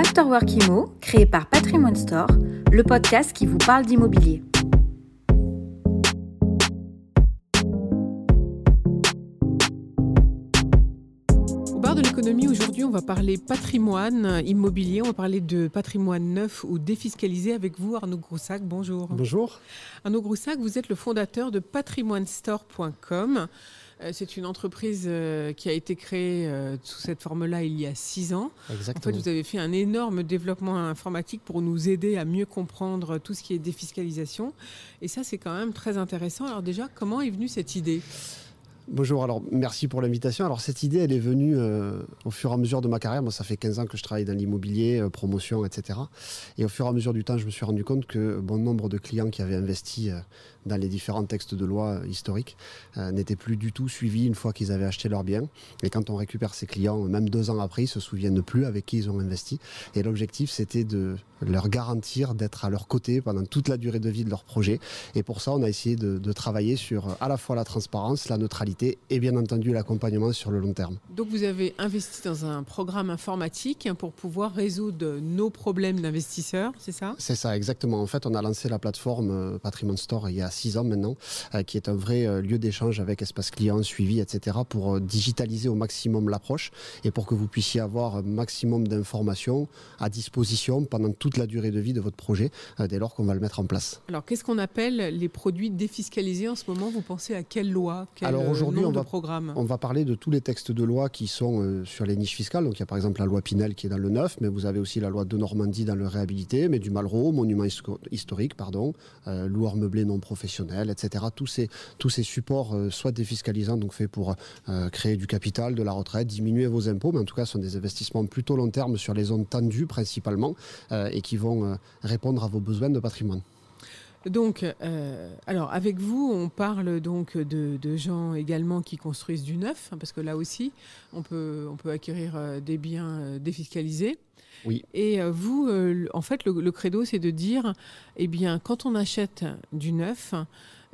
Afterwork Imo, créé par Patrimoine Store, le podcast qui vous parle d'immobilier. Au bar de l'économie, aujourd'hui, on va parler patrimoine immobilier, on va parler de patrimoine neuf ou défiscalisé avec vous, Arnaud Groussac. Bonjour. Bonjour. Arnaud Groussac, vous êtes le fondateur de patrimoinestore.com. Euh, c'est une entreprise euh, qui a été créée euh, sous cette forme-là il y a six ans. Exactement. En fait, vous avez fait un énorme développement informatique pour nous aider à mieux comprendre tout ce qui est défiscalisation. Et ça, c'est quand même très intéressant. Alors déjà, comment est venue cette idée? Bonjour, alors merci pour l'invitation. Alors cette idée, elle est venue euh, au fur et à mesure de ma carrière. Moi, ça fait 15 ans que je travaille dans l'immobilier, euh, promotion, etc. Et au fur et à mesure du temps, je me suis rendu compte que bon nombre de clients qui avaient investi euh, dans les différents textes de loi historiques n'étaient plus du tout suivis une fois qu'ils avaient acheté leur bien. Et quand on récupère ces clients, même deux ans après, ils se souviennent plus avec qui ils ont investi. Et l'objectif, c'était de leur garantir d'être à leur côté pendant toute la durée de vie de leur projet. Et pour ça, on a essayé de, de travailler sur à la fois la transparence, la neutralité et bien entendu l'accompagnement sur le long terme. Donc vous avez investi dans un programme informatique pour pouvoir résoudre nos problèmes d'investisseurs, c'est ça? C'est ça, exactement. En fait, on a lancé la plateforme Patrimoine Store il y a six ans maintenant, euh, qui est un vrai euh, lieu d'échange avec espace client, suivi, etc., pour euh, digitaliser au maximum l'approche et pour que vous puissiez avoir un maximum d'informations à disposition pendant toute la durée de vie de votre projet, dès lors qu'on va le mettre en place. Alors, qu'est-ce qu'on appelle les produits défiscalisés en ce moment? Vous pensez à quelle loi? Quel Alors aujourd'hui, on va, programme on va parler de tous les textes de loi qui sont sur les niches fiscales. Donc il y a par exemple la loi Pinel qui est dans le neuf, mais vous avez aussi la loi de Normandie dans le réhabilité, mais du Malraux, monument historique, pardon, euh, loueur meublé non professionnel, etc. Tous ces, supports, euh, soit défiscalisants, donc faits pour euh, créer du capital, de la retraite, diminuer vos impôts, mais en tout cas, ce sont des investissements plutôt long terme sur les zones tendues principalement euh, et qui vont répondre à vos besoins de patrimoine. Donc, alors avec vous, on parle donc de, gens également qui construisent du neuf, hein, parce que là aussi, on peut, acquérir des biens défiscalisés. Oui. Et euh, vous, euh, en fait, le, le credo, c'est de dire, eh bien, quand on achète du neuf,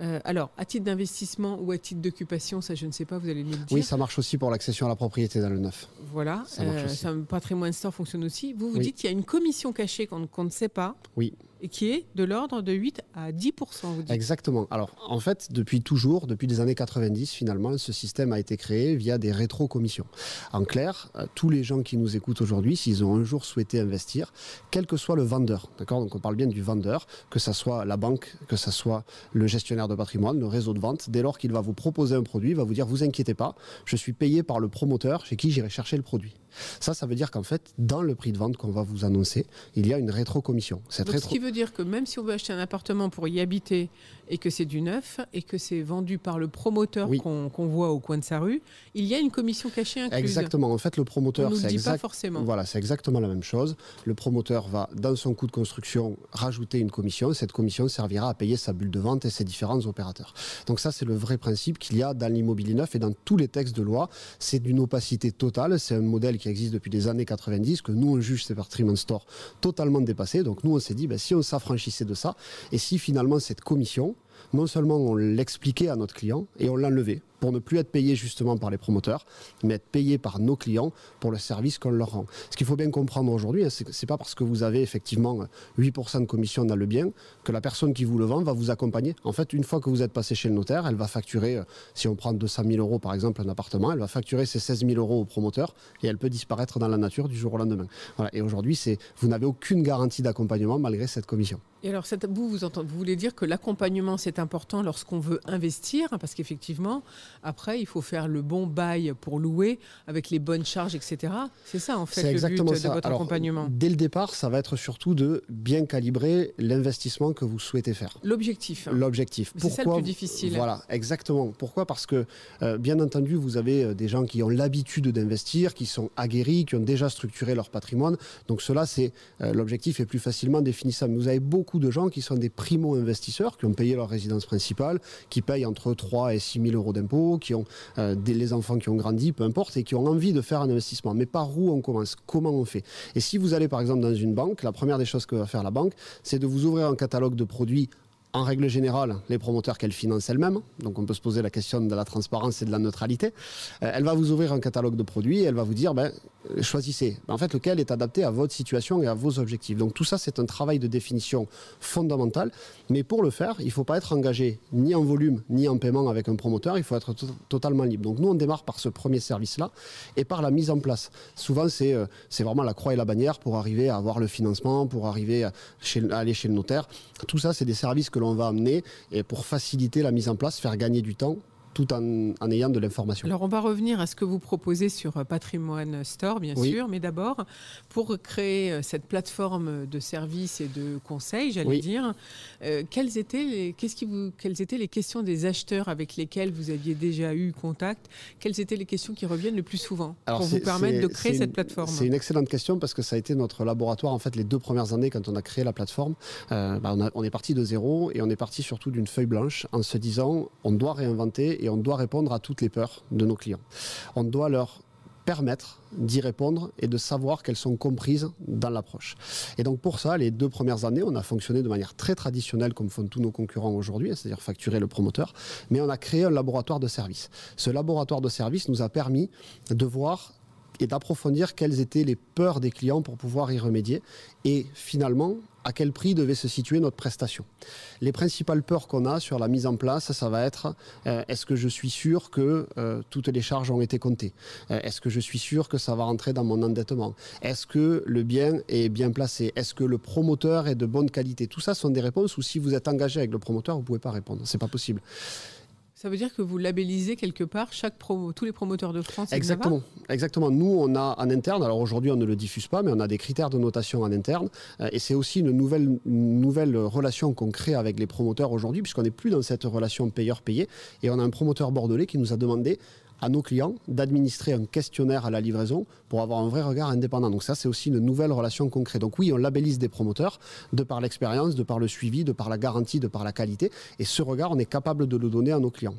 euh, alors, à titre d'investissement ou à titre d'occupation, ça je ne sais pas, vous allez nous le dire. Oui, ça marche aussi pour l'accession à la propriété dans le neuf. Voilà, Ça Patrimoine Store fonctionne aussi. Vous vous Oui. dites qu'il y a une commission cachée qu'on qu'on ne sait pas. Oui. Et qui est de l'ordre de 8 à 10 vous dites. Exactement. Alors, en fait, depuis toujours, depuis les années 90, finalement, ce système a été créé via des rétro-commissions. En clair, euh, tous les gens qui nous écoutent aujourd'hui, s'ils ont un jour souhaité investir, quel que soit le vendeur, d'accord Donc, on parle bien du vendeur, que ça soit la banque, que ça soit le gestionnaire de patrimoine, le réseau de vente, dès lors qu'il va vous proposer un produit, il va vous dire, vous inquiétez pas, je suis payé par le promoteur chez qui j'irai chercher le produit. Ça, ça veut dire qu'en fait, dans le prix de vente qu'on va vous annoncer, il y a une rétro-commission. Cette rétro- veut dire que même si on veut acheter un appartement pour y habiter et que c'est du neuf et que c'est vendu par le promoteur Oui. qu'on voit au coin de sa rue, il y a une commission cachée incluse. Exactement. En fait, le promoteur, c'est exact- forcément. Voilà, c'est exactement la même chose. Le promoteur va, dans son coût de construction, rajouter une commission. Cette commission servira à payer sa bulle de vente et ses différents opérateurs. Donc ça, c'est le vrai principe qu'il y a dans l'immobilier neuf et dans tous les textes de loi. C'est d'une opacité totale. C'est un modèle qui existe depuis les années 90, que nous, on juge, c'est Patrimoine Store, totalement dépassé. Donc nous, on s'est dit, ben, si on s'affranchissait de ça, et si finalement cette commission, non seulement on l'expliquait à notre client et on l'enlevait pour ne plus être payé justement par les promoteurs, mais être payé par nos clients pour le service qu'on leur rend. Ce qu'il faut bien comprendre aujourd'hui, hein, c'est que pas parce que vous avez effectivement euh, 8% de commission dans le bien que la personne qui vous le vend va vous accompagner. En fait, une fois que vous êtes passé chez le notaire, elle va facturer, euh, si on prend 200 000 euros par exemple un appartement, elle va facturer ces 16 000 euros au promoteur et elle peut disparaître dans la nature du jour au lendemain. Et aujourd'hui, vous n'avez aucune garantie d'accompagnement malgré cette commission. Et alors, vous, vous, entendez, vous voulez dire que l'accompagnement, c'est important lorsqu'on veut investir, hein, parce qu'effectivement, après, il faut faire le bon bail pour louer, avec les bonnes charges, etc. C'est ça, en fait, le exactement but de votre Alors, accompagnement. Dès le départ, ça va être surtout de bien calibrer l'investissement que vous souhaitez faire. L'objectif. L'objectif. C'est ça le plus difficile. Voilà, exactement. Pourquoi? Parce que, euh, bien entendu, vous avez euh, des gens qui ont l'habitude d'investir, qui sont aguerris, qui ont déjà structuré leur patrimoine. Donc cela, c'est euh, l'objectif est plus facilement définissable. Vous avez beaucoup de gens qui sont des primo-investisseurs, qui ont payé leur résidence principale, qui payent entre 3 et 6 000 euros d'impôts, qui ont euh, des, les enfants qui ont grandi, peu importe, et qui ont envie de faire un investissement. Mais par où on commence? Comment on fait? Et si vous allez par exemple dans une banque, la première des choses que va faire la banque, c'est de vous ouvrir un catalogue de produits en règle générale, les promoteurs qu'elle finance elle-même. Donc on peut se poser la question de la transparence et de la neutralité. Euh, elle va vous ouvrir un catalogue de produits et elle va vous dire, ben, choisissez. Ben, en fait, lequel est adapté à votre situation et à vos objectifs. Donc tout ça, c'est un travail de définition fondamental. Mais pour le faire, il ne faut pas être engagé ni en volume ni en paiement avec un promoteur. Il faut être totalement libre. Donc nous, on démarre par ce premier service-là et par la mise en place. Souvent, c'est euh, vraiment la croix et la bannière pour arriver à avoir le financement, pour arriver à, à aller chez le notaire. Tout ça, c'est des services que l'on on va amener et pour faciliter la mise en place, faire gagner du temps tout en, ayant de l'information. Alors on va revenir à ce que vous proposez sur euh, Patrimoine Store, bien sûr, mais d'abord, pour créer euh, cette plateforme de services et de conseils, j'allais dire, euh, quelles, étaient les, qu'est-ce qui vous, quelles étaient les questions des acheteurs avec lesquels vous aviez déjà eu contact? Quelles étaient les questions qui reviennent le plus souvent pour vous permettre de créer cette plateforme? C'est une excellente question parce que ça a été notre laboratoire en fait les deux premières années quand on a créé la plateforme. Bah, on, on, est parti de zéro et on est parti surtout d'une feuille blanche en se disant on doit réinventer et on doit répondre à toutes les peurs de nos clients. On doit leur permettre d'y répondre et de savoir qu'elles sont comprises dans l'approche. Et donc pour ça, les deux premières années, on a fonctionné de manière très traditionnelle comme font tous nos concurrents aujourd'hui, c'est-à-dire facturer le promoteur, mais on a créé un laboratoire de service. Ce laboratoire de service nous a permis de voir et d'approfondir quelles étaient les peurs des clients pour pouvoir y remédier et finalement à quel prix devait se situer notre prestation. Les principales peurs qu'on a sur la mise en place, ça va être euh, est-ce que je suis sûr que euh, toutes les charges ont été comptées? Euh, Est-ce que je suis sûr que ça va rentrer dans mon endettement? Est-ce que le bien est bien placé? Est-ce que le promoteur est de bonne qualité? Tout ça sont des réponses où si vous êtes engagé avec le promoteur, vous ne pouvez pas répondre. C'est pas possible. Ça veut dire que vous labellisez quelque part chaque promo, tous les promoteurs de France Exactement. Exactement. Nous, on a en interne, alors aujourd'hui on ne le diffuse pas, mais on a des critères de notation en interne. Euh, et c'est aussi une nouvelle, nouvelle relation qu'on crée avec les promoteurs aujourd'hui, puisqu'on n'est plus dans cette relation payeur-payé. Et on a un promoteur bordelais qui nous a demandé à nos clients d'administrer un questionnaire à la livraison pour avoir un vrai regard indépendant. Donc ça, c'est aussi une nouvelle relation concrète. Donc oui, on labellise des promoteurs de par l'expérience, de par le suivi, de par la garantie, de par la qualité. Et ce regard, on est capable de le donner à nos clients.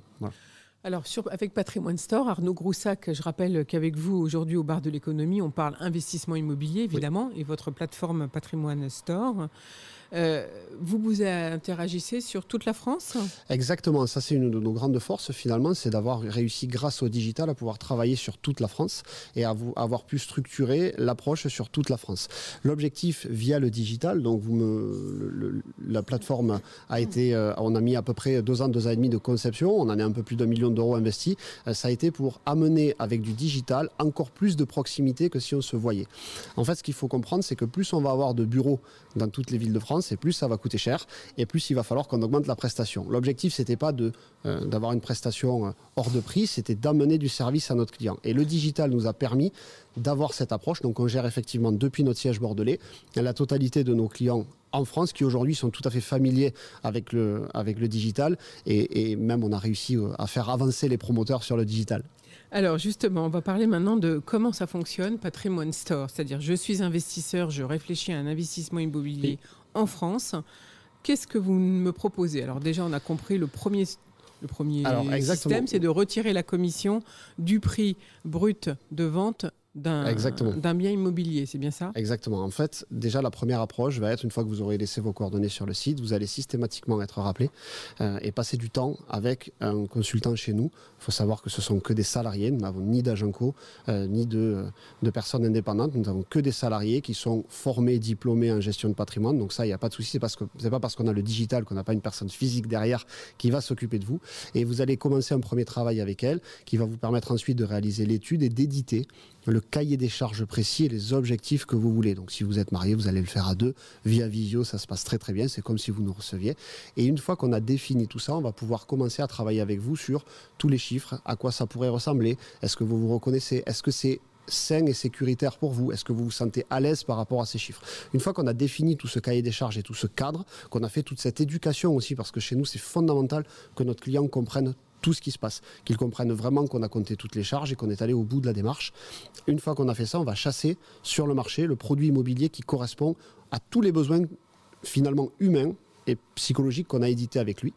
Alors, avec Patrimoine Store, Arnaud Groussac, je rappelle qu'avec vous, aujourd'hui, au bar de l'économie, on parle investissement immobilier, évidemment, et votre plateforme Patrimoine Store. Euh, vous vous interagissez sur toute la France? Exactement, ça c'est une de nos grandes forces finalement, c'est d'avoir réussi grâce au digital à pouvoir travailler sur toute la France et à avoir pu structurer l'approche sur toute la France. L'objectif via le digital, donc vous me, la plateforme a été, euh, on a mis à peu près deux ans, deux ans et demi de conception, on en est un peu plus d'un million d'euros investis, euh, ça a été pour amener avec du digital encore plus de proximité que si on se voyait. En fait, ce qu'il faut comprendre, c'est que plus on va avoir de bureaux dans toutes les villes de France, et plus ça va coûter cher, et plus il va falloir qu'on augmente la prestation. L'objectif, c'était pas de, euh, d'avoir une prestation euh, hors de prix, c'était d'amener du service à notre client. Et le digital nous a permis d'avoir cette approche. Donc on gère effectivement depuis notre siège bordelais la totalité de nos clients en France qui aujourd'hui sont tout à fait familiers avec le, avec le digital et, et, même on a réussi euh, à faire avancer les promoteurs sur le digital. Alors justement, on va parler maintenant de comment ça fonctionne Patrimoine Store, c'est-à-dire je suis investisseur, je réfléchis à un investissement immobilier en France. Qu'est-ce que vous me proposez? Alors déjà, on a compris le premier le premier système, c'est de retirer la commission du prix brut de vente d'un bien immobilier, c'est bien ça? Exactement. En fait, déjà, la première approche va être, une fois que vous aurez laissé vos coordonnées sur le site, vous allez systématiquement être rappelé euh, et passer du temps avec un consultant chez nous. Il faut savoir que ce sont que des salariés. Nous n'avons ni d'agents co, euh, ni de, de, personnes indépendantes. Nous n'avons que des salariés qui sont formés, diplômés en gestion de patrimoine. Donc ça, il n'y a pas de souci. Ce n'est pas parce qu'on a le digital qu'on n'a pas une personne physique derrière qui va s'occuper de vous. Et vous allez commencer un premier travail avec elle qui va vous permettre ensuite de réaliser l'étude et d'éditer le cahier des charges précis et les objectifs que vous voulez. Donc si vous êtes marié, vous allez le faire à deux. Via Visio, ça se passe très très bien. C'est comme si vous nous receviez. Et une fois qu'on a défini tout ça, on va pouvoir commencer à travailler avec vous sur tous les chiffres, à quoi ça pourrait ressembler. Est-ce que vous vous reconnaissez? Est-ce que c'est sain et sécuritaire pour vous? Est-ce que vous vous sentez à l'aise par rapport à ces chiffres? Une fois qu'on a défini tout ce cahier des charges et tout ce cadre, qu'on a fait toute cette éducation aussi, parce que chez nous c'est fondamental que notre client comprenne tout ce qui se passe, qu'ils comprennent vraiment qu'on a compté toutes les charges et qu'on est allé au bout de la démarche. Une fois qu'on a fait ça, on va chasser sur le marché le produit immobilier qui correspond à tous les besoins finalement humains et psychologique qu'on a édité avec lui.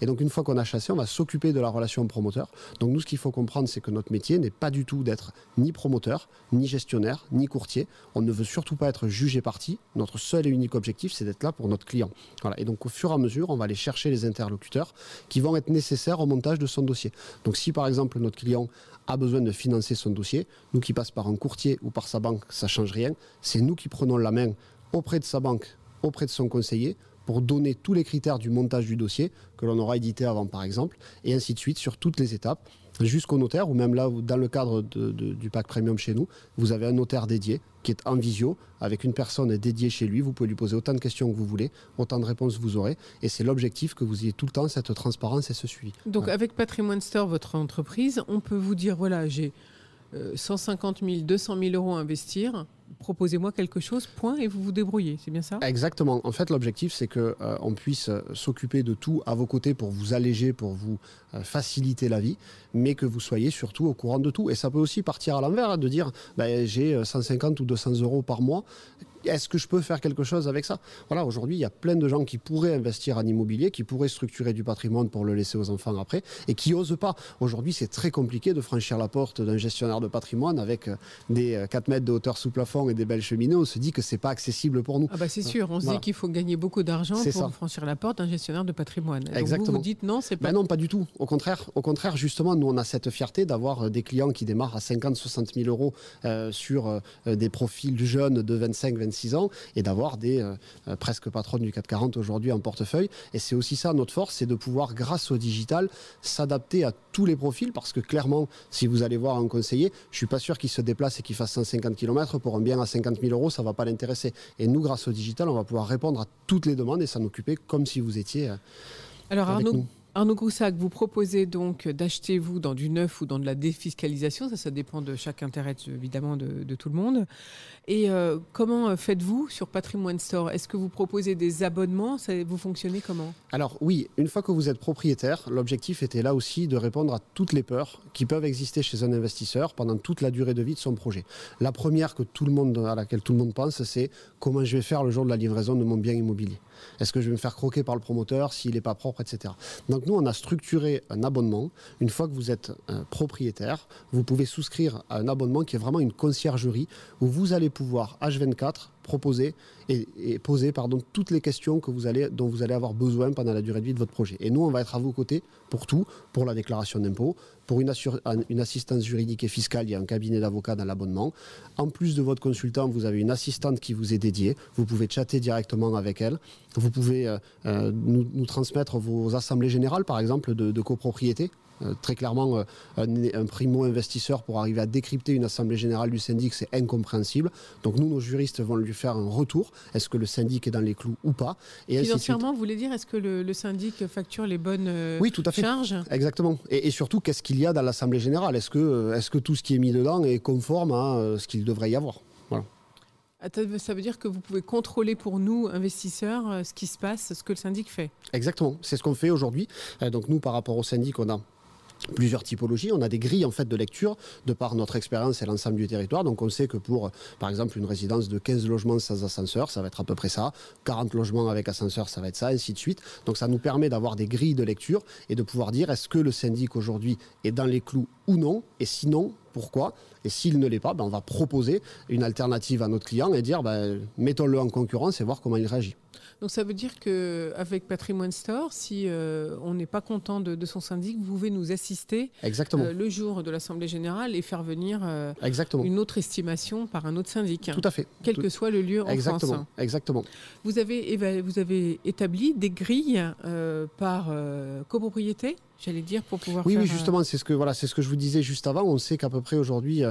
Et donc une fois qu'on a chassé, on va s'occuper de la relation promoteur. Donc nous, ce qu'il faut comprendre, c'est que notre métier n'est pas du tout d'être ni promoteur, ni gestionnaire, ni courtier. On ne veut surtout pas être jugé parti. Notre seul et unique objectif, c'est d'être là pour notre client. Voilà. Et donc au fur et à mesure, on va aller chercher les interlocuteurs qui vont être nécessaires au montage de son dossier. Donc si par exemple notre client a besoin de financer son dossier, nous qui passe par un courtier ou par sa banque, ça change rien. C'est nous qui prenons la main auprès de sa banque, auprès de son conseiller pour donner tous les critères du montage du dossier que l'on aura édité avant par exemple, et ainsi de suite sur toutes les étapes, jusqu'au notaire, ou même là, dans le cadre du pack premium chez nous, vous avez un notaire dédié qui est en visio, avec une personne dédiée chez lui, vous pouvez lui poser autant de questions que vous voulez, autant de réponses vous aurez, et c'est l'objectif que vous ayez tout le temps cette transparence et ce suivi. Donc avec Patrimoine Store, votre entreprise, on peut vous dire, voilà, j'ai 150 000, 200 000 euros à investir, proposez-moi quelque chose, point, et vous vous débrouillez. C'est bien ça? Exactement. En fait, l'objectif, c'est qu'on euh, puisse euh, s'occuper de tout à vos côtés pour vous alléger, pour vous euh, faciliter la vie, mais que vous soyez surtout au courant de tout. Et ça peut aussi partir à l'envers, hein, de dire ben, j'ai 150 ou 200 euros par mois est-ce que je peux faire quelque chose avec ça? Voilà, aujourd'hui, il y a plein de gens qui pourraient investir en immobilier, qui pourraient structurer du patrimoine pour le laisser aux enfants après, et qui n'osent pas. Aujourd'hui, c'est très compliqué de franchir la porte d'un gestionnaire de patrimoine avec euh, des 4 euh, mètres de hauteur sous plafond et des belles cheminées. On se dit que c'est pas accessible pour nous. Ah bah c'est sûr, on se dit qu'il faut gagner beaucoup d'argent pour franchir la porte d'un gestionnaire de patrimoine. Exactement. vous, vous dites non, c'est pas. Ben non, pas du tout. Au contraire, au contraire, justement, nous on a cette fierté d'avoir euh, des clients qui démarrent à 50, 60 000 euros sur des profils jeunes de 25, 26 ans et d'avoir des euh, euh, presque patronnes du 440 aujourd'hui en portefeuille. Et c'est aussi ça notre force, c'est de pouvoir, grâce au digital, s'adapter à tous les profils parce que clairement, si vous allez voir un conseiller, je suis pas sûr qu'il se déplace et qu'il fasse 150 km pour un bien à 50 000 euros, ça va pas l'intéresser. Et nous, grâce au digital, on va pouvoir répondre à toutes les demandes et s'en occuper comme si vous étiez. Euh, Alors Arnaud, Arnaud Groussac, vous proposez donc d'acheter vous dans du neuf ou dans de la défiscalisation, ça, ça dépend de chaque intérêt évidemment de, tout le monde. Et euh, comment euh, faites-vous sur Patrimoine Store? Est-ce que vous proposez des abonnements? Vous fonctionnez comment? Alors oui, une fois que vous êtes propriétaire, l'objectif était là aussi de répondre à toutes les peurs qui peuvent exister chez un investisseur pendant toute la durée de vie de son projet. La première que tout le monde, à laquelle tout le monde pense, c'est comment je vais faire le jour de la livraison de mon bien immobilier? Est-ce que je vais me faire croquer par le promoteur s'il n'est pas propre, etc. Donc nous, on a structuré un abonnement. Une fois que vous êtes propriétaire, vous pouvez souscrire à un abonnement qui est vraiment une conciergerie où vous allez pouvoir H24 proposer et, poser pardon, toutes les questions que vous allez, dont vous allez avoir besoin pendant la durée de vie de votre projet. Et nous, on va être à vos côtés pour tout, pour la déclaration d'impôt, pour une, une, assistance juridique et fiscale, il y a un cabinet d'avocats dans l'abonnement. En plus de votre consultant, vous avez une assistante qui vous est dédiée. Vous pouvez chatter directement avec elle. Vous pouvez euh, euh, nous, transmettre vos assemblées générales, par exemple, de copropriété. Euh, très clairement, euh, un, primo-investisseur pour arriver à décrypter une assemblée générale du syndic, c'est incompréhensible. Donc nous, nos juristes vont lui faire un retour. Est-ce que le syndic est dans les clous ou pas et Financièrement, vous voulez dire, est-ce que le, syndic facture les bonnes euh, oui, tout à fait. charges Exactement. Et, surtout, qu'est-ce qu'il y a dans l'assemblée générale Est-ce que, est que tout ce qui est mis dedans est conforme à ce qu'il devrait y avoir voilà. Ça veut dire que vous pouvez contrôler pour nous, investisseurs, ce qui se passe, ce que le syndic fait. Exactement, c'est ce qu'on fait aujourd'hui. Donc nous, par rapport au syndic, on a plusieurs typologies. On a des grilles en fait de lecture de par notre expérience et l'ensemble du territoire. Donc on sait que pour par exemple une résidence de 15 logements sans ascenseur, ça va être à peu près ça. 40 logements avec ascenseur, ça va être ça, ainsi de suite. Donc ça nous permet d'avoir des grilles de lecture et de pouvoir dire est-ce que le syndic aujourd'hui est dans les clous ou non? Et sinon pourquoi? Et s'il ne l'est pas, ben on va proposer une alternative à notre client et dire ben, mettons-le en concurrence et voir comment il réagit. Donc ça veut dire qu'avec Patrimoine Store, si euh, on n'est pas content de, son syndic, vous pouvez nous assister Exactement. Euh, le jour de l'Assemblée générale et faire venir euh, Exactement. une autre estimation par un autre syndic. Tout à fait. Quel que soit le lieu en Exactement. France. Exactement. Vous avez, vous avez établi des grilles par copropriété j'allais dire, pour pouvoir. Oui, oui, justement, c'est ce que voilà, c'est ce que je vous disais juste avant. On sait qu'à peu près aujourd'hui,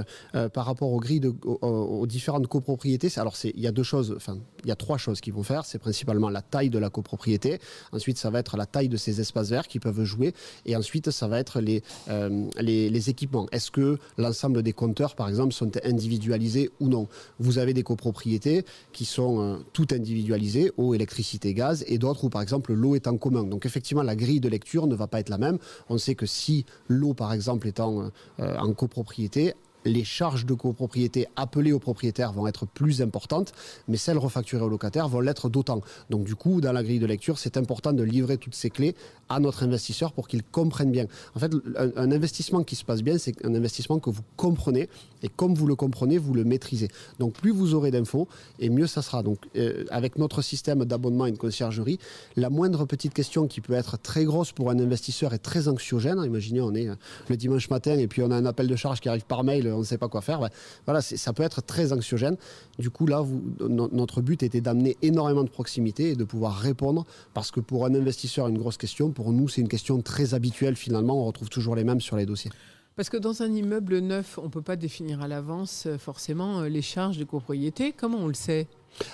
par rapport aux grilles, de, aux, différentes copropriétés, alors il y a deux choses, enfin, il y a trois choses qui vont faire. C'est principalement la taille de la copropriété. Ensuite, ça va être la taille de ces espaces verts qui peuvent jouer. Et ensuite, ça va être les, euh, les, équipements. Est-ce que l'ensemble des compteurs, par exemple, sont individualisés ou non? Vous avez des copropriétés qui sont euh, toutes individualisées, eau, électricité, gaz, et d'autres où, par exemple, l'eau est en commun. Donc, effectivement, la grille de lecture ne va pas être la même. On sait que si l'eau, par exemple, est en, euh, en copropriété, les charges de copropriété appelées aux propriétaires vont être plus importantes, mais celles refacturées aux locataires vont l'être d'autant. Donc du coup, dans la grille de lecture, c'est important de livrer toutes ces clés à notre investisseur pour qu'il comprenne bien. En fait, un, investissement qui se passe bien, c'est un investissement que vous comprenez, et comme vous le comprenez, vous le maîtrisez. Donc plus vous aurez d'infos, et mieux ça sera. Donc euh, avec notre système d'abonnement et de conciergerie, la moindre petite question qui peut être très grosse pour un investisseur est très anxiogène. Imaginez, on est euh, le dimanche matin et puis on a un appel de charge qui arrive par mail on ne sait pas quoi faire. voilà, ça peut être très anxiogène. Du coup, là, notre but était d'amener énormément de proximité et de pouvoir répondre, parce que pour un investisseur, une grosse question, pour nous, c'est une question très habituelle finalement. On retrouve toujours les mêmes sur les dossiers. Parce que dans un immeuble neuf, on ne peut pas définir à l'avance euh, forcément euh, les charges de copropriété. Comment on le sait?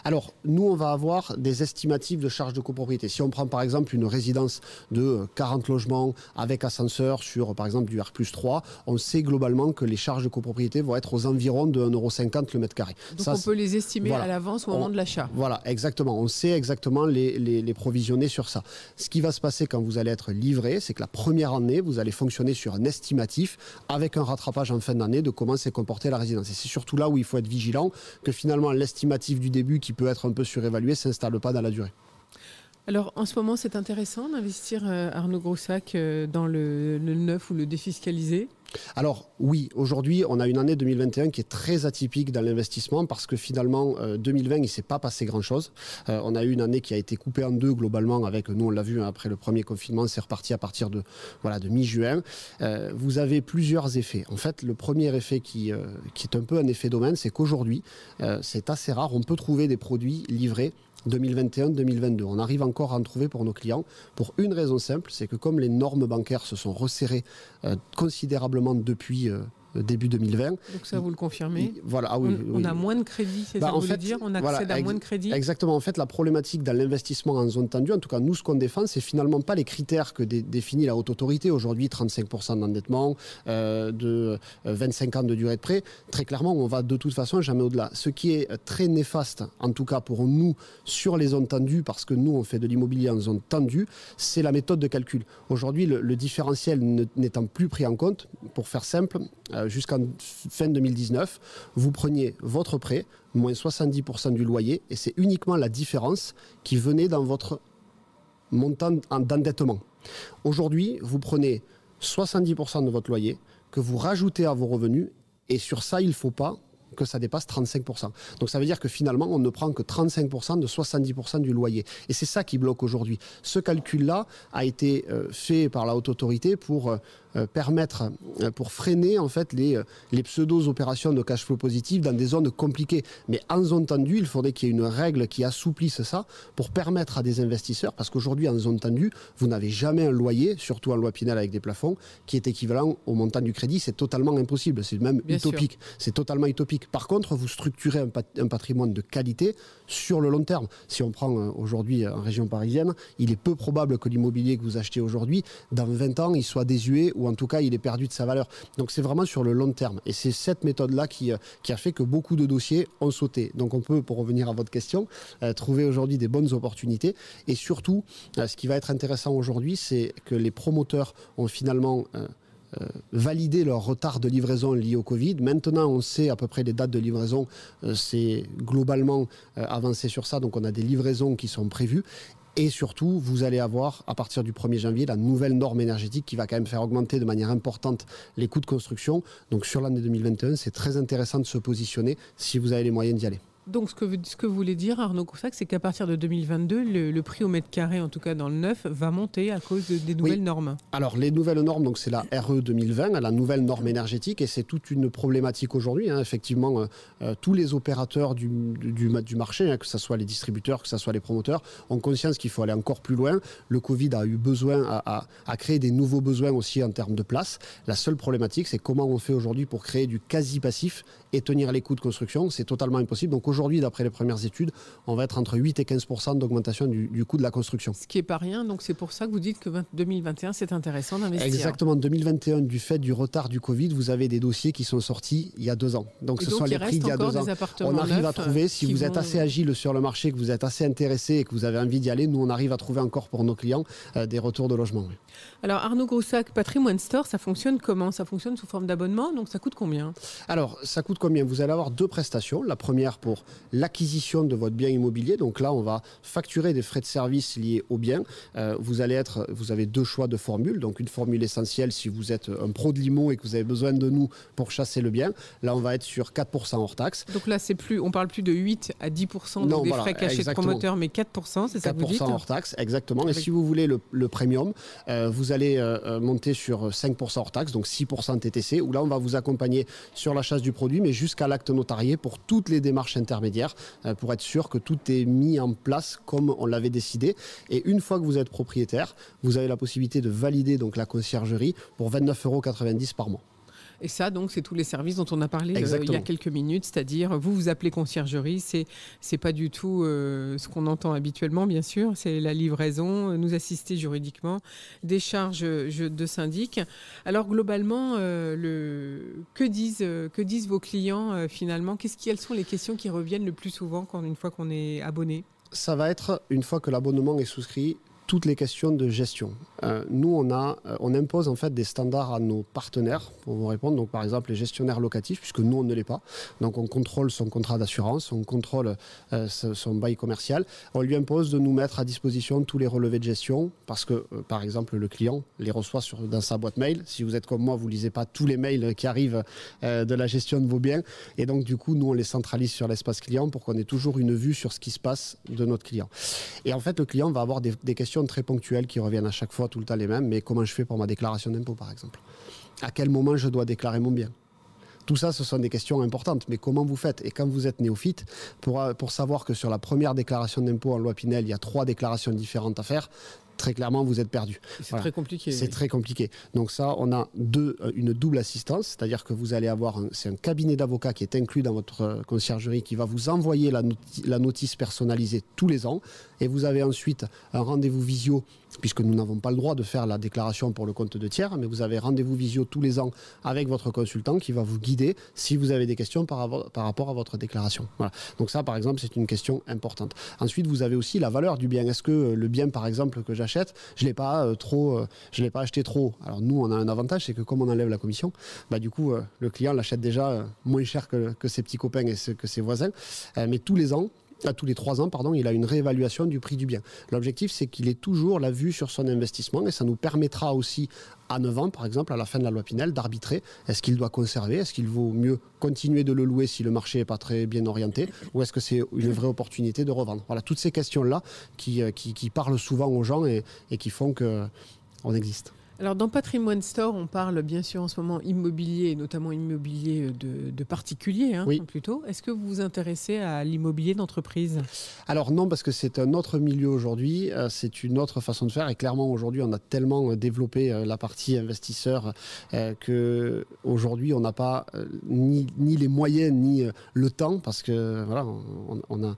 Alors, nous, on va avoir des estimatifs de charges de copropriété. Si on prend par exemple une résidence de 40 logements avec ascenseur sur par exemple du R 3, on sait globalement que les charges de copropriété vont être aux environs de 1,50€ le mètre carré. Donc on peut les estimer à l'avance au moment de l'achat. Voilà, exactement. On sait exactement les, les, provisionner sur ça. Ce qui va se passer quand vous allez être livré, c'est que la première année, vous allez fonctionner sur un estimatif avec un rattrapage en fin d'année de comment s'est comportée la résidence. Et c'est surtout là où il faut être vigilant que finalement l'estimatif du début qui peut être un peu surévalué s'installe pas dans la durée. Alors en ce moment, c'est intéressant d'investir, euh, Arnaud Grossac, euh, dans le, neuf ou le défiscalisé alors oui, aujourd'hui, on a une année 2021 qui est très atypique dans l'investissement parce que finalement, 2020, euh, il ne s'est pas passé grand-chose. On a eu une année qui a été coupée en deux globalement avec, nous on l'a vu hein, après le premier confinement, c'est reparti à partir de, voilà, de mi-juin. Vous avez plusieurs effets. En fait, le premier effet qui, qui est un peu un effet domaine, c'est qu'aujourd'hui, c'est assez rare, on peut trouver des produits livrés 2021-2022. On arrive encore à en trouver pour nos clients pour une raison simple, c'est que comme les normes bancaires se sont resserrées euh, considérablement depuis euh, début 2020. Donc ça, vous le confirmez Voilà, ah oui, on, a moins de crédit, c'est bah, ça vous voulez dire? On accède à moins de crédit? Exactement. En fait, la problématique dans l'investissement en zone tendue, en tout cas, nous, ce qu'on défend, c'est finalement pas les critères que définit la haute autorité. Aujourd'hui, 35% d'endettement, euh, de 25 euh, ans de durée de prêt. Très clairement, on va de toute façon jamais au-delà. Ce qui est très néfaste, en tout cas pour nous, sur les zones tendues, parce que nous, on fait de l'immobilier en zone tendue, c'est la méthode de calcul. Aujourd'hui, le, le différentiel n'étant plus pris en compte, pour faire simple, euh, jusqu'en fin 2019, vous preniez votre prêt, moins 70% du loyer, et c'est uniquement la différence qui venait dans votre montant d'endettement. Aujourd'hui, vous prenez 70% de votre loyer, que vous rajoutez à vos revenus, et sur ça, il ne faut pas que ça dépasse 35%. Donc ça veut dire que finalement, on ne prend que 35% de 70% du loyer. Et c'est ça qui bloque aujourd'hui. Ce calcul-là a été euh, fait par la haute autorité pour euh, euh, permettre, pour freiner en fait les, les pseudo-opérations de cash flow positif dans des zones compliquées. Mais en zone tendue, il faudrait qu'il y ait une règle qui assouplisse ça pour permettre à des investisseurs, parce qu'aujourd'hui en zone tendue, vous n'avez jamais un loyer, surtout en loi Pinel avec des plafonds, qui est équivalent au montant du crédit. C'est totalement impossible, c'est même utopique. C'est totalement utopique. Par contre, vous structurez un, patrimoine de qualité sur le long terme. Si on prend aujourd'hui en région parisienne, il est peu probable que l'immobilier que vous achetez aujourd'hui, dans 20 ans, il soit désuet ou en tout cas il est perdu de sa valeur. Donc c'est vraiment sur le long terme. Et c'est cette méthode-là qui, euh, a fait que beaucoup de dossiers ont sauté. Donc on peut, pour revenir à votre question, euh, trouver aujourd'hui des bonnes opportunités. Et surtout, euh, ce qui va être intéressant aujourd'hui, c'est que les promoteurs ont finalement... validé leur retard de livraison lié au Covid. Maintenant, on sait à peu près les dates de livraison. c'est globalement avancé sur ça. Donc, on a des livraisons qui sont prévues. Et surtout, vous allez avoir, à partir du 1er janvier, la nouvelle norme énergétique qui va quand même faire augmenter de manière importante les coûts de construction. Donc sur l'année 2021, c'est très intéressant de se positionner si vous avez les moyens d'y aller. Donc, ce que, ce que vous voulez dire, Arnaud Coussac, c'est qu'à partir de 2022, le, prix au mètre carré, en tout cas dans le neuf, va monter à cause des nouvelles normes. Alors, les nouvelles normes, donc c'est la RE 2020, la nouvelle norme énergétique, et c'est toute une problématique aujourd'hui. Hein. Effectivement, euh, euh, tous les opérateurs du, du, du marché, hein, que ce soit les distributeurs, que ce soit les promoteurs, ont conscience qu'il faut aller encore plus loin. Le Covid a eu besoin, à, à, créer des nouveaux besoins aussi en termes de place. La seule problématique, c'est comment on fait aujourd'hui pour créer du quasi-passif et tenir les coûts de construction. C'est totalement impossible. Donc, aujourd'hui, aujourd'hui, d'après les premières études, on va être entre 8 et 15% d'augmentation du, coût de la construction. Ce qui n'est pas rien, donc c'est pour ça que vous dites que 2021, c'est intéressant d'investir. Exactement, 2021, du fait du retard du Covid, vous avez des dossiers qui sont sortis il y a deux ans. Donc ce sont les prix d'il y a deux ans. On arrive à trouver, si vous êtes assez agile sur le marché, que vous êtes assez intéressé et que vous avez envie d'y aller, nous on arrive à trouver encore pour nos clients euh, des retours de logement. Alors Arnaud Groussac, Patrimoine Store, ça fonctionne comment? Ça fonctionne sous forme d'abonnement, donc ça coûte combien? Alors ça coûte combien? Vous allez avoir deux prestations. La première pour l'acquisition de votre bien immobilier. Donc là, on va facturer des frais de service liés au bien. Euh, vous allez être, vous avez deux choix de formules. Donc une formule essentielle si vous êtes un pro de l'IMO et que vous avez besoin de nous pour chasser le bien. Là, on va être sur 4% hors taxe. Donc là, c'est plus, on parle plus de 8 à 10% donc des frais cachés de promoteur, mais 4%, c'est ça que vous dites 4% hors taxe, exactement. Et si vous voulez le, premium, euh, vous allez euh, monter sur 5% hors taxe, donc 6% TTC, où là, on va vous accompagner sur la chasse du produit, mais jusqu'à l'acte notarié pour toutes les démarches intermédiaires, pour être sûr que tout est mis en place comme on l'avait décidé. Et une fois que vous êtes propriétaire, vous avez la possibilité de valider donc la conciergerie pour 29,90 euros par mois. Et ça, donc, c'est tous les services dont on a parlé euh, il y a quelques minutes, c'est-à-dire vous vous appelez conciergerie, c'est c'est pas du tout euh, ce qu'on entend habituellement, bien sûr, c'est la livraison, euh, nous assister juridiquement, des charges de syndic. Alors globalement, le que disent que disent vos clients finalement? Qu'est-ce quelles sont les questions qui reviennent le plus souvent quand une fois qu'on est abonné? Ça va être, une fois que l'abonnement est souscrit, toutes les questions de gestion. Euh, nous, on, a, euh, on impose en fait des standards à nos partenaires pour vous répondre. Donc, par exemple, les gestionnaires locatifs, puisque nous, on ne l'est pas. Donc, on contrôle son contrat d'assurance, on contrôle euh, son bail commercial. On lui impose de nous mettre à disposition tous les relevés de gestion, parce que, par exemple, le client les reçoit sur, dans sa boîte mail. Si vous êtes comme moi, vous lisez pas tous les mails qui arrivent de la gestion de vos biens. Et donc, du coup, nous, on les centralise sur l'espace client pour qu'on ait toujours une vue sur ce qui se passe de notre client. Et en fait, le client va avoir des questions très ponctuelles qui reviennent à chaque fois, tout le temps les mêmes. Mais comment je fais pour ma déclaration d'impôt, par exemple? À quel moment je dois déclarer mon bien? Tout ça, ce sont des questions importantes. Mais comment vous faites? Et quand vous êtes néophyte, pour, pour savoir que sur la première déclaration d'impôt en loi Pinel, il y a trois déclarations différentes à faire, très clairement, vous êtes perdu. C'est très compliqué. C'est très compliqué. Donc ça, on a deux, euh, une double assistance, c'est-à-dire que vous allez avoir, c'est un cabinet d'avocats qui est inclus dans votre euh, conciergerie qui va vous envoyer la, la notice personnalisée tous les ans, et vous avez ensuite un rendez-vous visio, puisque nous n'avons pas le droit de faire la déclaration pour le compte de tiers, mais vous avez rendez-vous visio tous les ans avec votre consultant qui va vous guider si vous avez des questions par, rapport à votre déclaration. Donc ça, par exemple, c'est une question importante. Ensuite, vous avez aussi la valeur du bien. Est-ce que euh, le bien, par exemple, que j'achète je l'ai pas euh, euh, l'ai pas acheté trop? Alors nous, on a un avantage, c'est que comme on enlève la commission, bah du coup, le client l'achète déjà moins cher que, ses petits copains et que ses voisins. mais tous les ans, à tous les trois ans, pardon, il a une réévaluation du prix du bien. L'objectif, c'est qu'il ait toujours la vue sur son investissement et ça nous permettra aussi, à 9 ans, par exemple, à la fin de la loi Pinel, d'arbitrer est-ce qu'il doit conserver, est-ce qu'il vaut mieux continuer de le louer si le marché n'est pas très bien orienté, ou est-ce que c'est une vraie opportunité de revendre? Voilà, toutes ces questions-là qui, euh, parlent souvent aux gens et, et qui font qu'on existe. Alors dans Patrimoine Store, on parle bien sûr en ce moment immobilier, notamment immobilier de, particuliers hein, plutôt. Est-ce que vous vous intéressez à l'immobilier d'entreprise? Alors non, parce que c'est un autre milieu aujourd'hui, euh, c'est une autre façon de faire. Et clairement aujourd'hui on a tellement euh, développé euh, la partie investisseur que aujourd'hui on n'a pas ni, les moyens ni le temps parce que voilà, on, a,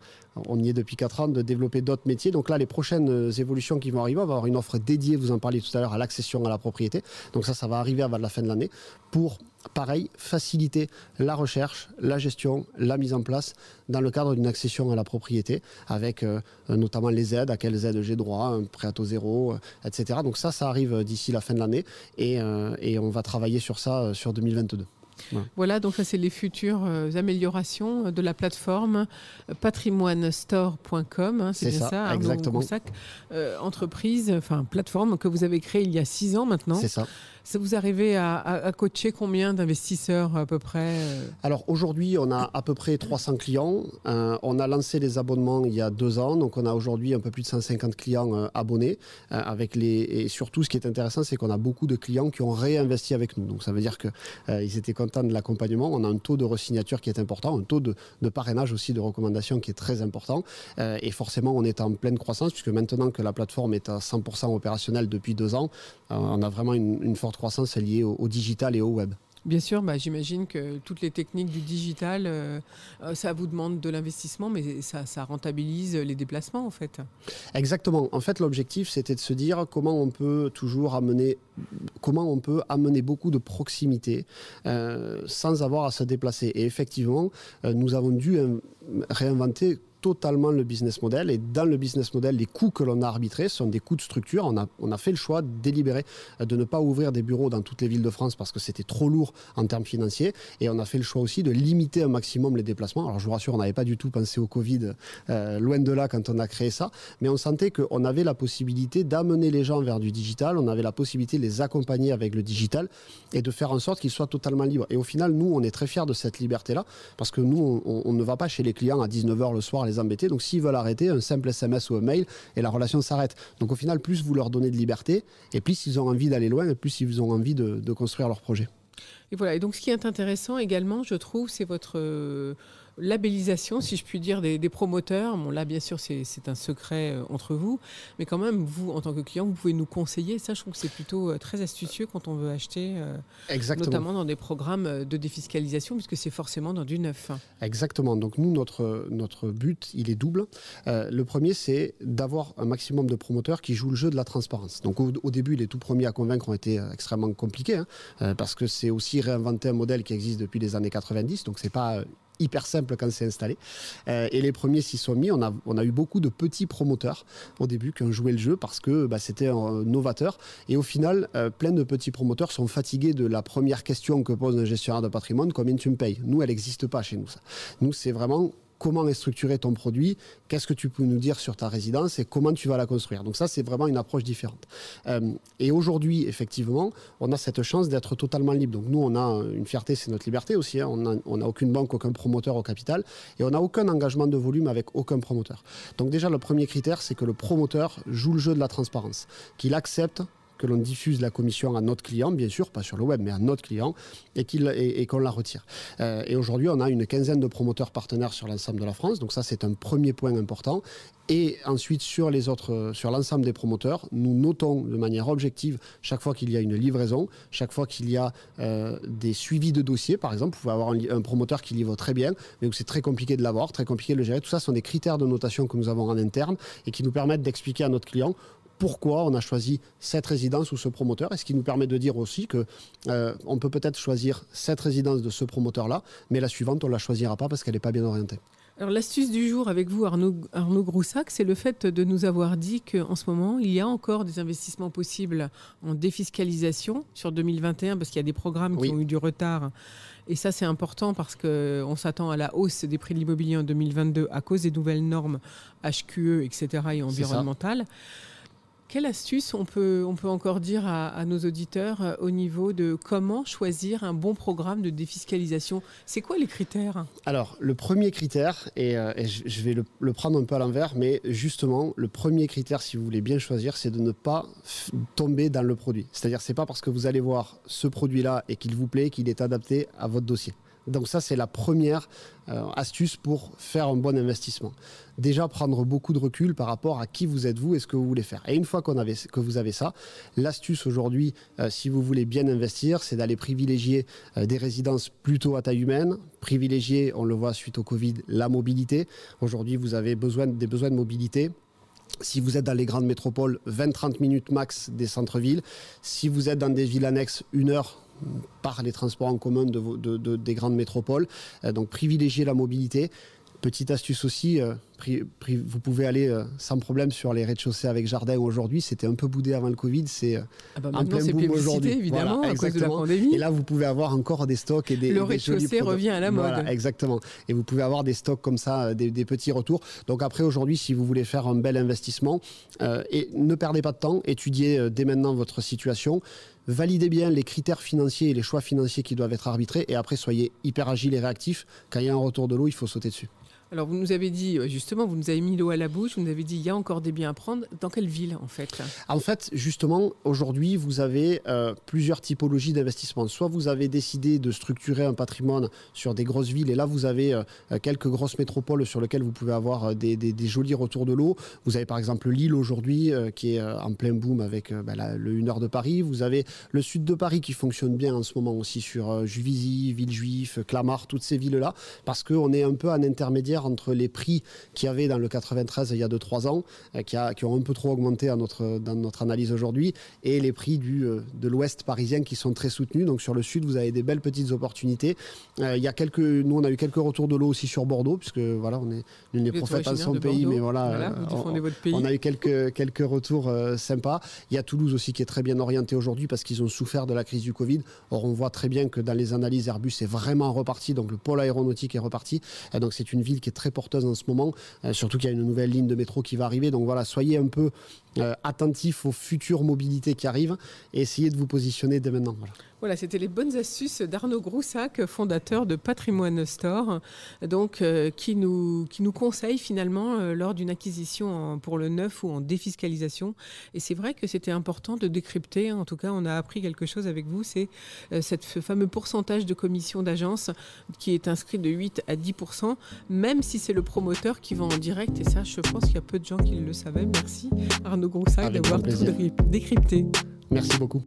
on y est depuis 4 ans de développer d'autres métiers. Donc là, les prochaines évolutions qui vont arriver, on va avoir une offre dédiée, vous en parliez tout à l'heure, à l'accession à la propriété. Donc ça, ça va arriver avant la fin de l'année pour, pareil, faciliter la recherche, la gestion, la mise en place dans le cadre d'une accession à la propriété avec euh, notamment les aides, à quelles aides j'ai droit, un prêt à taux zéro, euh, etc. Donc ça, ça arrive d'ici la fin de l'année et, euh, et on va travailler sur ça sur 2022. Voilà, donc ça c'est les futures euh, améliorations de la plateforme patrimoinestore.com, hein, c'est bien ça, exactement. Euh, entreprise, enfin plateforme que vous avez créée il y a six ans maintenant. C'est ça. Vous arrivez à, coacher combien d'investisseurs à peu près euh Alors aujourd'hui, on a à peu près 300 clients. on a lancé les abonnements il y a deux ans, donc on a aujourd'hui un peu plus de 150 clients abonnés. avec les et surtout, ce qui est intéressant, c'est qu'on a beaucoup de clients qui ont réinvesti avec nous. Donc ça veut dire que ils étaient contents de l'accompagnement. On a un taux de resignature qui est important, un taux de, parrainage aussi de recommandation qui est très important. et forcément, on est en pleine croissance puisque maintenant que la plateforme est à 100% opérationnelle depuis deux ans, on a vraiment une, une croissance liée au, digital et au web. Bien sûr, bah, j'imagine que toutes les techniques du digital, euh, euh, ça vous demande de l'investissement, mais ça, ça, rentabilise les déplacements en fait. Exactement. En fait, l'objectif, c'était de se dire comment on peut toujours amener, comment on peut amener beaucoup de proximité euh, sans avoir à se déplacer. Et effectivement, nous avons dû réinventer totalement le business model. Et dans le business model, les coûts que l'on a arbitrés sont des coûts de structure. On a, on a fait le choix délibéré de ne pas ouvrir des bureaux dans toutes les villes de France parce que c'était trop lourd en termes financiers. Et on a fait le choix aussi de limiter un maximum les déplacements. Alors je vous rassure, on n'avait pas du tout pensé au Covid, euh, loin de là quand on a créé ça. Mais on sentait qu'on avait la possibilité d'amener les gens vers du digital. On avait la possibilité de les accompagner avec le digital et de faire en sorte qu'ils soient totalement libres. Et au final, nous, on est très fiers de cette liberté-là parce que nous, on, on ne va pas chez les clients à 19h le soir embêter. Donc s'ils veulent arrêter, un simple SMS ou un mail et la relation s'arrête. Donc au final, plus vous leur donnez de liberté et plus ils ont envie d'aller loin et plus ils ont envie de, construire leur projet. Et voilà. Et donc ce qui est intéressant également, je trouve, c'est votre labellisation, si je puis dire, des, promoteurs. Bon, là, bien sûr, c'est un secret euh, entre vous, mais quand même, vous, en tant que client, vous pouvez nous conseiller. Ça, je trouve que c'est plutôt euh, très astucieux quand on veut acheter, euh, notamment dans des programmes de défiscalisation, puisque c'est forcément dans du neuf. Exactement. Donc, nous, notre, notre but, il est double. le premier, c'est d'avoir un maximum de promoteurs qui jouent le jeu de la transparence. Donc, au, début, les tout premiers à convaincre ont été extrêmement compliqués, hein, parce que c'est aussi réinventer un modèle qui existe depuis les années 90. Donc, c'est pas hyper simple quand c'est installé. Euh, et les premiers s'y sont mis. On a, eu beaucoup de petits promoteurs au début qui ont joué le jeu parce que bah, c'était un novateur. Et au final, euh, plein de petits promoteurs sont fatigués de la première question que pose un gestionnaire de patrimoine combien tu me payes? Nous, elle n'existe pas chez nous. Nous, c'est vraiment comment est structuré ton produit, qu'est-ce que tu peux nous dire sur ta résidence et comment tu vas la construire. Donc ça, c'est vraiment une approche différente. Euh, et aujourd'hui, effectivement, on a cette chance d'être totalement libre. Donc nous, on a une fierté, c'est notre liberté aussi. Hein. On n'a aucune banque, aucun promoteur au capital et on n'a aucun engagement de volume avec aucun promoteur. Donc déjà, le premier critère, c'est que le promoteur joue le jeu de la transparence, qu'il accepte que l'on diffuse la commission à notre client, bien sûr, pas sur le web, mais à notre client, et qu'on la retire. Euh, et aujourd'hui, on a une quinzaine de promoteurs partenaires sur l'ensemble de la France, donc ça c'est un premier point important. Et ensuite, sur les autres, sur l'ensemble des promoteurs, nous notons de manière objective chaque fois qu'il y a une livraison, chaque fois qu'il y a euh, des suivis de dossiers. Par exemple, vous pouvez avoir un, un promoteur qui livre très bien, mais où c'est très compliqué de l'avoir, très compliqué de le gérer. Tout ça sont des critères de notation que nous avons en interne et qui nous permettent d'expliquer à notre client pourquoi on a choisi cette résidence ou ce promoteur, et ce qui nous permet de dire aussi que euh, on peut peut-être choisir cette résidence de ce promoteur-là, mais la suivante, on ne la choisira pas parce qu'elle n'est pas bien orientée. Alors l'astuce du jour avec vous, Arnaud, Arnaud Groussac, c'est le fait de nous avoir dit qu'en ce moment, il y a encore des investissements possibles en défiscalisation sur 2021, parce qu'il y a des programmes qui ont eu du retard. Et ça, c'est important parce qu'on s'attend à la hausse des prix de l'immobilier en 2022 à cause des nouvelles normes HQE, etc. et environnementales. Quelle astuce on peut, encore dire à, nos auditeurs euh, au niveau de comment choisir un bon programme de défiscalisation? C'est quoi les critères? Alors, le premier critère, et, euh, je vais le, prendre un peu à l'envers, mais justement, le premier critère, si vous voulez bien choisir, c'est de ne pas tomber dans le produit. C'est-à-dire, c'est pas parce que vous allez voir ce produit-là et qu'il vous plaît qu'il est adapté à votre dossier. Donc ça, c'est la première euh, astuce pour faire un bon investissement. Déjà, prendre beaucoup de recul par rapport à qui vous êtes vous et ce que vous voulez faire. Et une fois avait, que vous avez ça, l'astuce aujourd'hui, euh, si vous voulez bien investir, c'est d'aller privilégier euh, des résidences plutôt à taille humaine, privilégier, on le voit suite au Covid, la mobilité. Aujourd'hui, vous avez besoin, des besoins de mobilité. Si vous êtes dans les grandes métropoles, 20-30 minutes max des centres-villes. Si vous êtes dans des villes annexes, une heure par les transports en commun de, des grandes métropoles. Euh, donc privilégier la mobilité. Petite astuce aussi, euh, vous pouvez aller euh, sans problème sur les rez-de-chaussée avec jardin aujourd'hui. C'était un peu boudé avant le Covid, c'est ah bah un plein boom aujourd'hui. évidemment, à cause de la pandémie. Et là, vous pouvez avoir encore des stocks et des. Le rez-de-chaussée revient à la mode. exactement. Et vous pouvez avoir des stocks comme ça, des, petits retours. Donc après, aujourd'hui, si vous voulez faire un bel investissement, et ne perdez pas de temps, étudiez dès maintenant votre situation validez bien les critères financiers et les choix financiers qui doivent être arbitrés et après soyez hyper agile et réactif. Quand il y a un retour de l'eau, il faut sauter dessus. Alors vous nous avez dit, euh, justement, vous nous avez mis l'eau à la bouche, vous nous avez dit, il y a encore des biens à prendre. Dans quelle ville en fait? En fait, justement, aujourd'hui, vous avez euh, plusieurs typologies d'investissement. Soit vous avez décidé de structurer un patrimoine sur des grosses villes, et là vous avez euh, quelques grosses métropoles sur lesquelles vous pouvez avoir des, jolis retours de l'eau. Vous avez par exemple Lille aujourd'hui, qui est en plein boom avec bah, le 1 heure de Paris. Vous avez le sud de Paris qui fonctionne bien en ce moment aussi sur Juvisy, Villejuif, Clamart, toutes ces villes-là, parce qu'on est un peu en intermédiaire entre les prix qu'il y avait dans le 93 il y a 2-3 ans, euh, qui, a, qui, ont un peu trop augmenté à notre, dans notre analyse aujourd'hui, et les prix du, euh, de l'ouest parisien qui sont très soutenus. Donc sur le sud, vous avez des belles petites opportunités. Euh, il y a quelques, nous, on a eu quelques retours de l'eau aussi sur Bordeaux, puisque voilà, on est l'une des prophètes de son pays, mais voilà, on, a eu quelques, quelques retours sympas. Il y a Toulouse aussi qui est très bien orienté aujourd'hui parce qu'ils ont souffert de la crise du Covid. Or, on voit très bien que dans les analyses, Airbus est vraiment reparti, donc le pôle aéronautique est reparti. Et donc c'est une ville qui est très porteuse en ce moment, euh, surtout qu'il y a une nouvelle ligne de métro qui va arriver. Donc voilà, soyez un peu euh, attentifs aux futures mobilités qui arrivent et essayez de vous positionner dès maintenant. Voilà, c'était les bonnes astuces d'Arnaud Groussac, fondateur de Patrimoine Store, donc euh, qui, nous, qui nous conseille finalement lors d'une acquisition pour le neuf ou en défiscalisation. Et c'est vrai que c'était important de décrypter, en tout cas on a appris quelque chose avec vous, c'est ce fameux pourcentage de commission d'agence qui est inscrit de 8 à 10 même si c'est le promoteur qui vend en direct. Et ça, je pense qu'il y a peu de gens qui le savaient. Merci Arnaud Groussac d'avoir tout décrypté. Merci beaucoup.